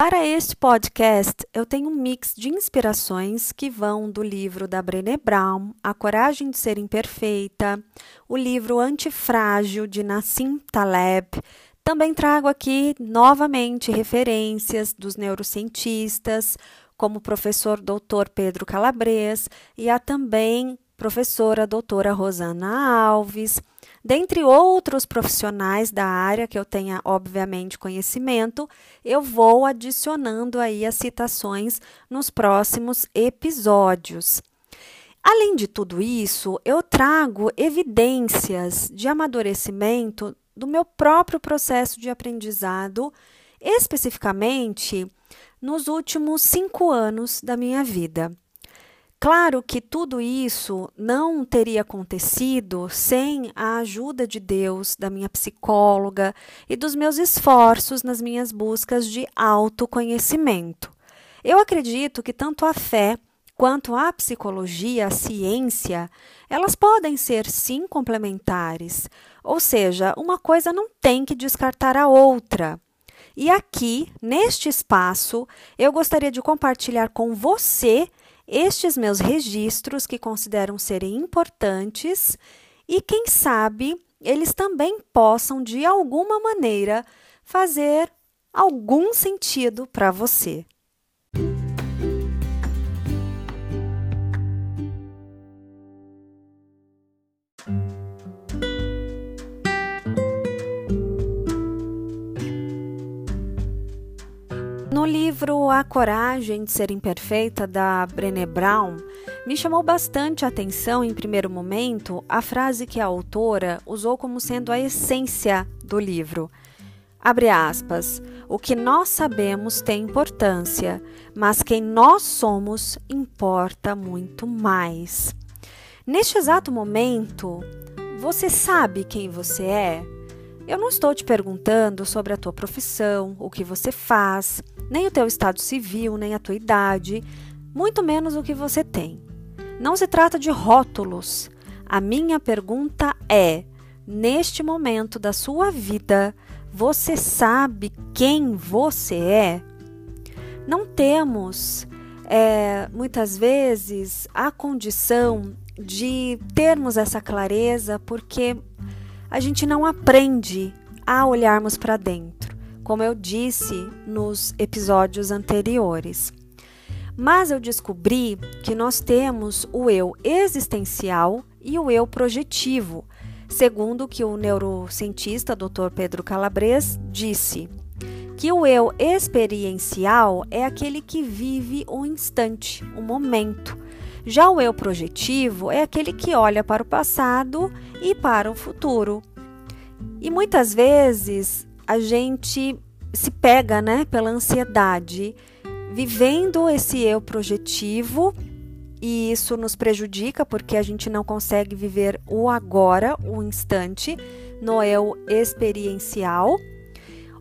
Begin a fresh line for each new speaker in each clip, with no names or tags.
Para este podcast, eu tenho um mix de inspirações que vão do livro da Brené Brown, A Coragem de Ser Imperfeita, o livro Antifrágil de Nassim Taleb. Também trago aqui novamente referências dos neurocientistas, como o professor Dr. Pedro Calabres e a também professora doutora Rosana Alves Dentre outros profissionais da área que eu tenha, obviamente, conhecimento, eu vou adicionando aí as citações nos próximos episódios. Além de tudo isso, eu trago evidências de amadurecimento do meu próprio processo de aprendizado, especificamente nos últimos cinco anos da minha vida. Claro que tudo isso não teria acontecido sem a ajuda de Deus, da minha psicóloga e dos meus esforços nas minhas buscas de autoconhecimento. Eu acredito que tanto a fé quanto a psicologia, a ciência, elas podem ser sim complementares, ou seja, uma coisa não tem que descartar a outra. E aqui, neste espaço, eu gostaria de compartilhar com você estes meus registros que consideram serem importantes e, quem sabe, eles também possam, de alguma maneira, fazer algum sentido para você. No livro A Coragem de Ser Imperfeita, da Brené Brown, me chamou bastante a atenção, em primeiro momento, a frase que a autora usou como sendo a essência do livro. Abre aspas. O que nós sabemos tem importância, mas quem nós somos importa muito mais. Neste exato momento, você sabe quem você é? Eu não estou te perguntando sobre a tua profissão, o que você faz, nem o teu estado civil, nem a tua idade, muito menos o que você tem. Não se trata de rótulos. A minha pergunta é: neste momento da sua vida, você sabe quem você é? Não temos, é, muitas vezes, a condição de termos essa clareza porque a gente não aprende a olharmos para dentro, como eu disse nos episódios anteriores. Mas eu descobri que nós temos o eu existencial e o eu projetivo, segundo que o neurocientista Dr. Pedro Calabres disse, que o eu experiencial é aquele que vive o instante, o momento. Já o eu projetivo é aquele que olha para o passado e para o futuro. E muitas vezes a gente se pega, né, pela ansiedade, vivendo esse eu projetivo e isso nos prejudica porque a gente não consegue viver o agora, o instante, no eu experiencial.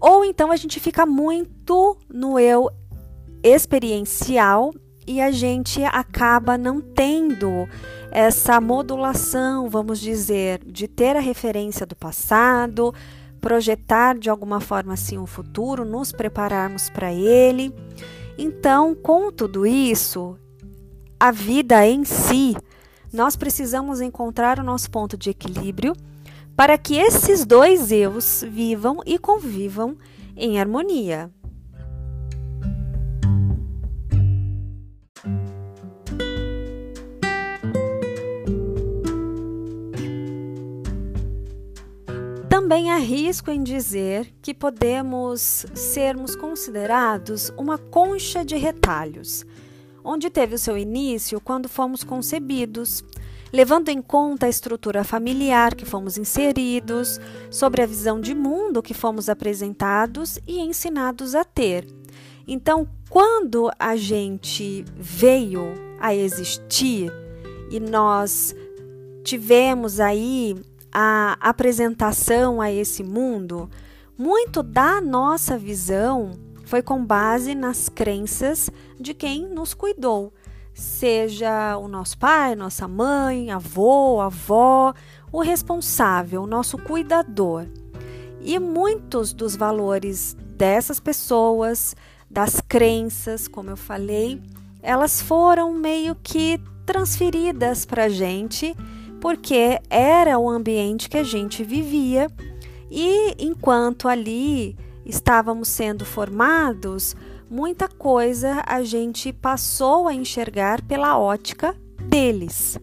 Ou então a gente fica muito no eu experiencial e a gente acaba não tendo essa modulação, vamos dizer, de ter a referência do passado, projetar de alguma forma assim um futuro, nos prepararmos para ele. Então, com tudo isso, a vida em si, nós precisamos encontrar o nosso ponto de equilíbrio para que esses dois eus vivam e convivam em harmonia. Também arrisco em dizer que podemos sermos considerados uma concha de retalhos, onde teve o seu início quando fomos concebidos, levando em conta a estrutura familiar que fomos inseridos, sobre a visão de mundo que fomos apresentados e ensinados a ter. Então, quando a gente veio a existir e nós tivemos aí a apresentação a esse mundo, muito da nossa visão foi com base nas crenças de quem nos cuidou, seja o nosso pai, nossa mãe, avô, avó, o responsável, o nosso cuidador. E muitos dos valores dessas pessoas, das crenças, como eu falei, elas foram meio que transferidas para a gente, porque era o ambiente que a gente vivia e enquanto ali estávamos sendo formados, muita coisa a gente passou a enxergar pela ótica deles.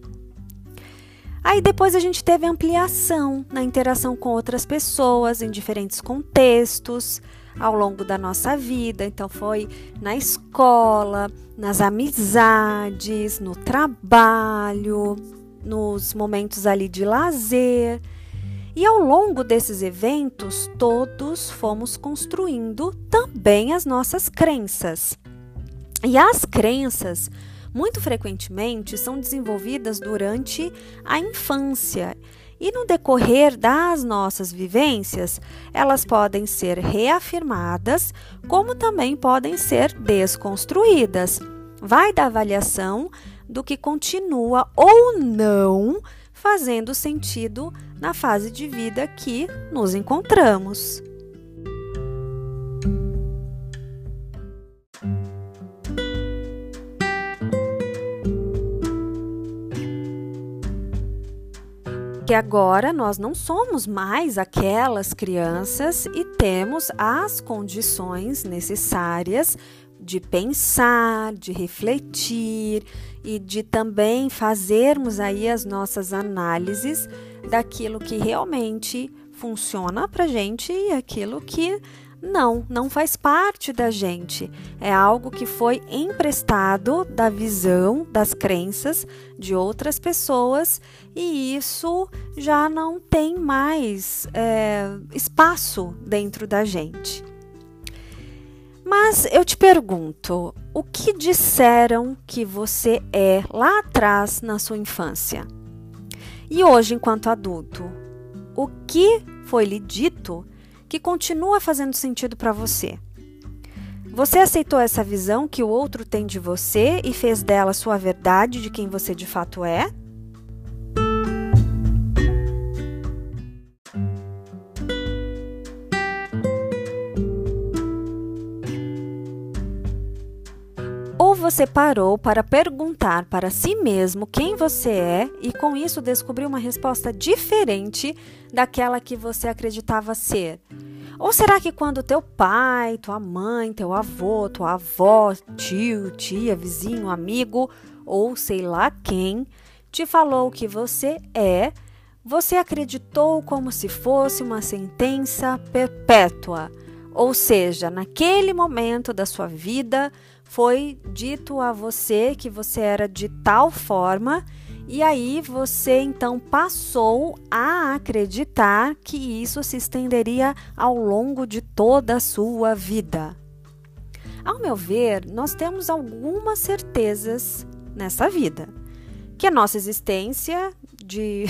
Aí depois a gente teve ampliação na interação com outras pessoas em diferentes contextos ao longo da nossa vida. Então foi na escola, nas amizades, no trabalho, nos momentos ali de lazer. E ao longo desses eventos, todos fomos construindo também as nossas crenças. E as crenças, muito frequentemente, são desenvolvidas durante a infância. E no decorrer das nossas vivências, elas podem ser reafirmadas, como também podem ser desconstruídas. Vai da avaliação do que continua ou não fazendo sentido na fase de vida que nos encontramos. que agora nós não somos mais aquelas crianças e temos as condições necessárias de pensar, de refletir e de também fazermos aí as nossas análises daquilo que realmente funciona para gente e aquilo que não, não faz parte da gente. É algo que foi emprestado da visão, das crenças de outras pessoas e isso já não tem mais é, espaço dentro da gente. Mas eu te pergunto, o que disseram que você é lá atrás na sua infância? E hoje, enquanto adulto, o que foi lhe dito que continua fazendo sentido para você? Você aceitou essa visão que o outro tem de você e fez dela sua verdade de quem você de fato é? Você parou para perguntar para si mesmo quem você é e com isso descobriu uma resposta diferente daquela que você acreditava ser? Ou será que quando teu pai, tua mãe, teu avô, tua avó, tio, tia, vizinho, amigo ou sei lá quem te falou que você é, você acreditou como se fosse uma sentença perpétua? Ou seja, naquele momento da sua vida, foi dito a você que você era de tal forma e aí você então passou a acreditar que isso se estenderia ao longo de toda a sua vida. Ao meu ver, nós temos algumas certezas nessa vida. Que a nossa existência de,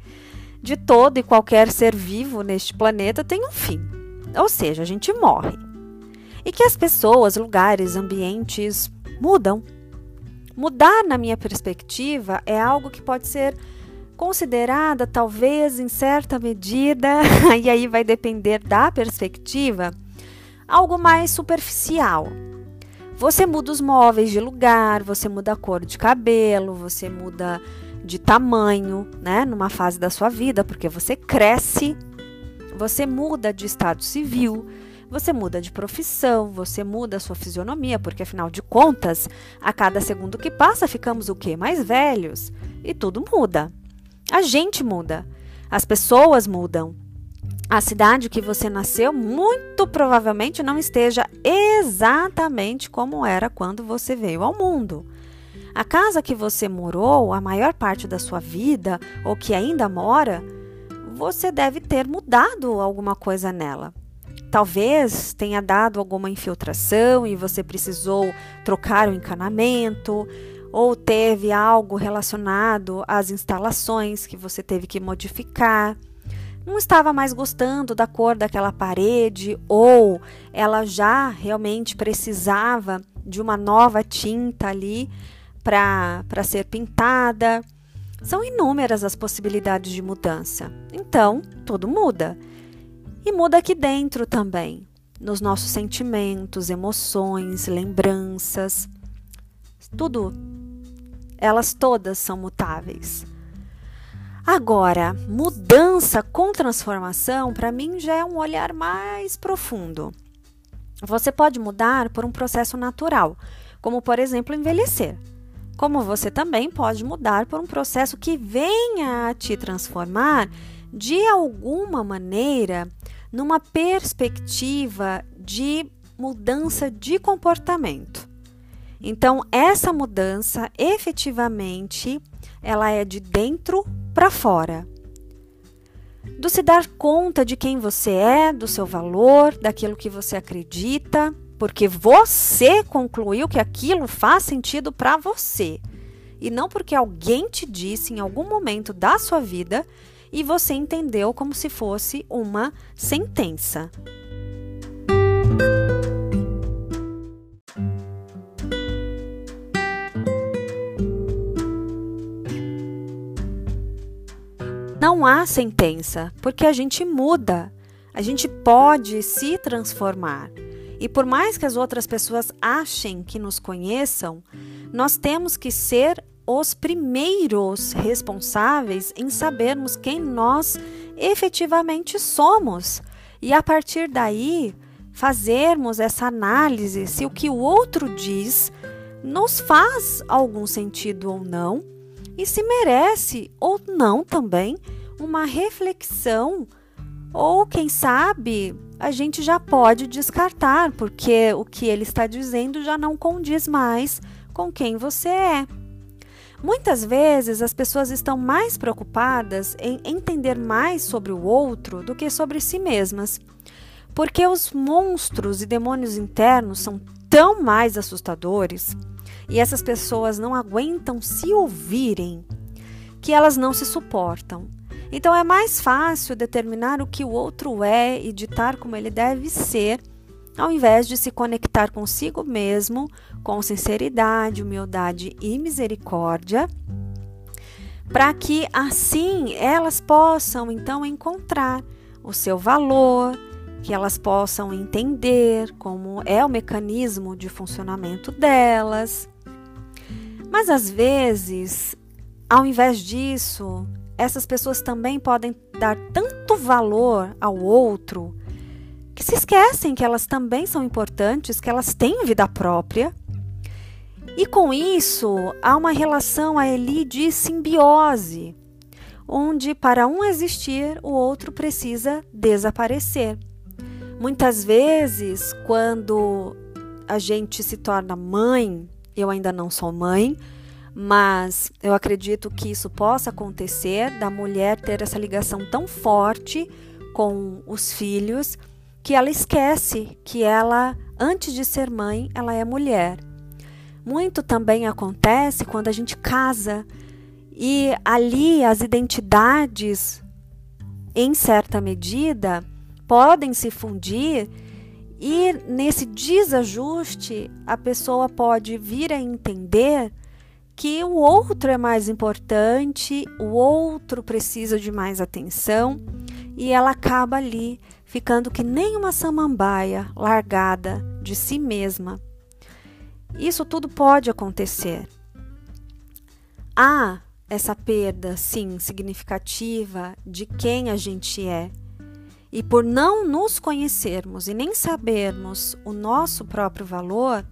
de todo e qualquer ser vivo neste planeta tem um fim. Ou seja, a gente morre e que as pessoas, lugares, ambientes mudam. Mudar, na minha perspectiva, é algo que pode ser considerada, talvez em certa medida, e aí vai depender da perspectiva, algo mais superficial. Você muda os móveis de lugar, você muda a cor de cabelo, você muda de tamanho, né, numa fase da sua vida, porque você cresce, você muda de estado civil, você muda de profissão, você muda a sua fisionomia, porque afinal de contas, a cada segundo que passa, ficamos o quê? Mais velhos. E tudo muda. A gente muda. As pessoas mudam. A cidade que você nasceu muito provavelmente não esteja exatamente como era quando você veio ao mundo. A casa que você morou a maior parte da sua vida, ou que ainda mora, você deve ter mudado alguma coisa nela. Talvez tenha dado alguma infiltração e você precisou trocar o encanamento, ou teve algo relacionado às instalações que você teve que modificar. Não estava mais gostando da cor daquela parede, ou ela já realmente precisava de uma nova tinta ali para ser pintada. São inúmeras as possibilidades de mudança. Então, tudo muda. E muda aqui dentro também. nos nossos sentimentos, emoções, lembranças. Tudo, elas todas são mutáveis. Agora, mudança com transformação, para mim já é um olhar mais profundo. Você pode mudar por um processo natural, como por exemplo envelhecer. Como você também pode mudar por um processo que venha a te transformar de alguma maneira numa perspectiva de mudança de comportamento. Então, essa mudança efetivamente ela é de dentro para fora. Do se dar conta de quem você é, do seu valor, daquilo que você acredita, porque você concluiu que aquilo faz sentido para você. E não porque alguém te disse em algum momento da sua vida e você entendeu como se fosse uma sentença. Não há sentença, porque a gente muda. A gente pode se transformar. E por mais que as outras pessoas achem que nos conheçam, nós temos que ser os primeiros responsáveis em sabermos quem nós efetivamente somos. E a partir daí, fazermos essa análise se o que o outro diz nos faz algum sentido ou não e se merece ou não também uma reflexão, ou quem sabe a gente já pode descartar, porque o que ele está dizendo já não condiz mais com quem você é. Muitas vezes as pessoas estão mais preocupadas em entender mais sobre o outro do que sobre si mesmas, porque os monstros e demônios internos são tão mais assustadores e essas pessoas não aguentam se ouvirem que elas não se suportam. Então é mais fácil determinar o que o outro é e ditar como ele deve ser, ao invés de se conectar consigo mesmo com sinceridade, humildade e misericórdia, para que assim elas possam então encontrar o seu valor, que elas possam entender como é o mecanismo de funcionamento delas. Mas às vezes, ao invés disso, essas pessoas também podem dar tanto valor ao outro que se esquecem que elas também são importantes, que elas têm vida própria. E com isso, há uma relação ali de simbiose, onde para um existir, o outro precisa desaparecer. Muitas vezes, quando a gente se torna mãe, eu ainda não sou mãe, mas eu acredito que isso possa acontecer da mulher ter essa ligação tão forte com os filhos que ela esquece que ela, antes de ser mãe, ela é mulher. Muito também acontece quando a gente casa e ali as identidades, em certa medida, podem se fundir e nesse desajuste a pessoa pode vir a entender que o outro é mais importante, o outro precisa de mais atenção e ela acaba ali ficando que nem uma samambaia largada de si mesma. Isso tudo pode acontecer. Há essa perda, sim, significativa de quem a gente é. E por não nos conhecermos e nem sabermos o nosso próprio valor,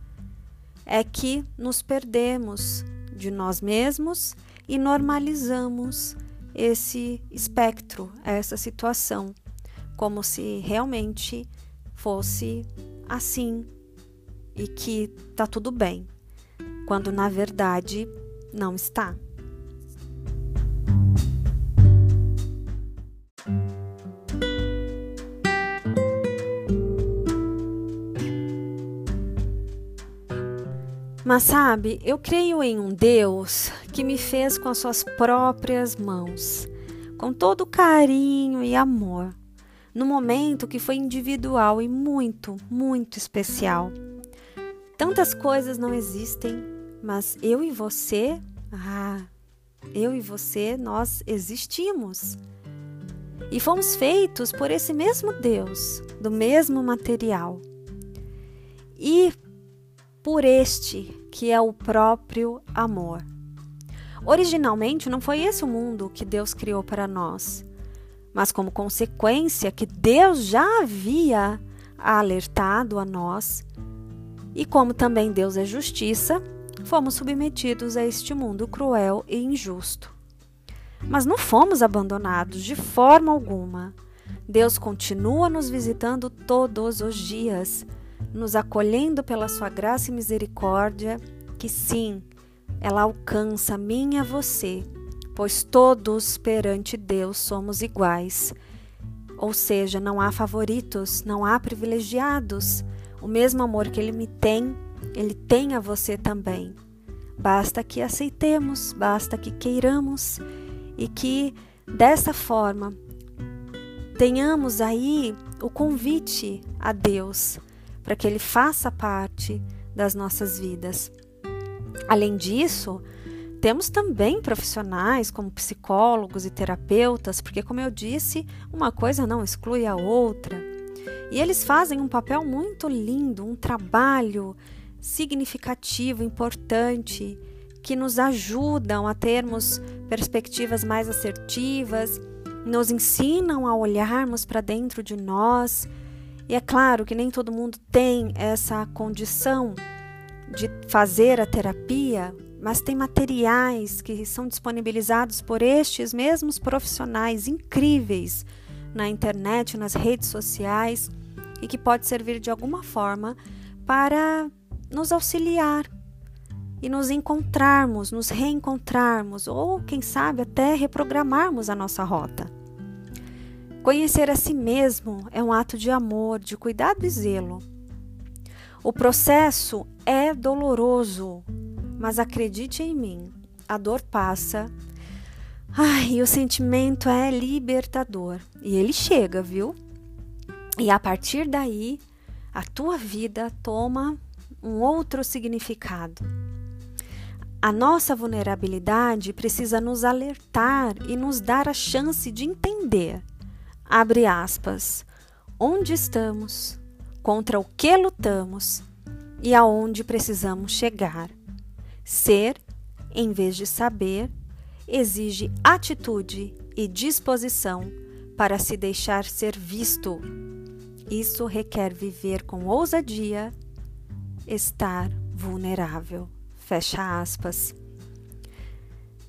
é que nos perdemos de nós mesmos e normalizamos esse espectro, essa situação, como se realmente fosse assim e que tá tudo bem, quando na verdade não está. Mas sabe, eu creio em um Deus que me fez com as suas próprias mãos, com todo carinho e amor, no momento que foi individual e muito, muito especial. Tantas coisas não existem, mas eu e você, ah, eu e você, nós existimos. E fomos feitos por esse mesmo Deus, do mesmo material. E por este que é o próprio amor. Originalmente não foi esse o mundo que Deus criou para nós, mas como consequência que Deus já havia alertado a nós, e como também Deus é justiça, fomos submetidos a este mundo cruel e injusto. Mas não fomos abandonados de forma alguma. Deus continua nos visitando todos os dias, nos acolhendo pela sua graça e misericórdia, que sim, ela alcança a mim e a você, pois todos perante Deus somos iguais. Ou seja, não há favoritos, não há privilegiados. O mesmo amor que ele me tem, ele tem a você também. Basta que aceitemos, basta que queiramos e que dessa forma tenhamos aí o convite a Deus para que Ele faça parte das nossas vidas. Além disso, temos também profissionais como psicólogos e terapeutas, porque, como eu disse, uma coisa não exclui a outra. E eles fazem um papel muito lindo, um trabalho significativo, importante, que nos ajudam a termos perspectivas mais assertivas, nos ensinam a olharmos para dentro de nós. E é claro que nem todo mundo tem essa condição de fazer a terapia, mas tem materiais que são disponibilizados por estes mesmos profissionais incríveis na internet, nas redes sociais e que pode servir de alguma forma para nos auxiliar e nos encontrarmos, nos reencontrarmos ou, quem sabe, até reprogramarmos a nossa rota. Conhecer a si mesmo é um ato de amor, de cuidado e zelo. O processo é doloroso, mas acredite em mim, a dor passa. Ai, o sentimento é libertador. E ele chega, viu? E a partir daí, a tua vida toma um outro significado. A nossa vulnerabilidade precisa nos alertar e nos dar a chance de entender. Abre aspas. Onde estamos? contra o que lutamos e aonde precisamos chegar. Ser, em vez de saber, exige atitude e disposição para se deixar ser visto. Isso requer viver com ousadia, estar vulnerável. Fecha aspas.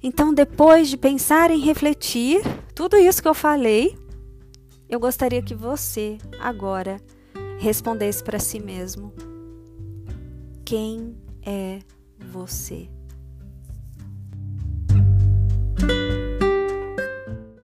Então, depois de pensar em refletir tudo isso que eu falei, eu gostaria que você agora respondesse para si mesmo: Quem é você?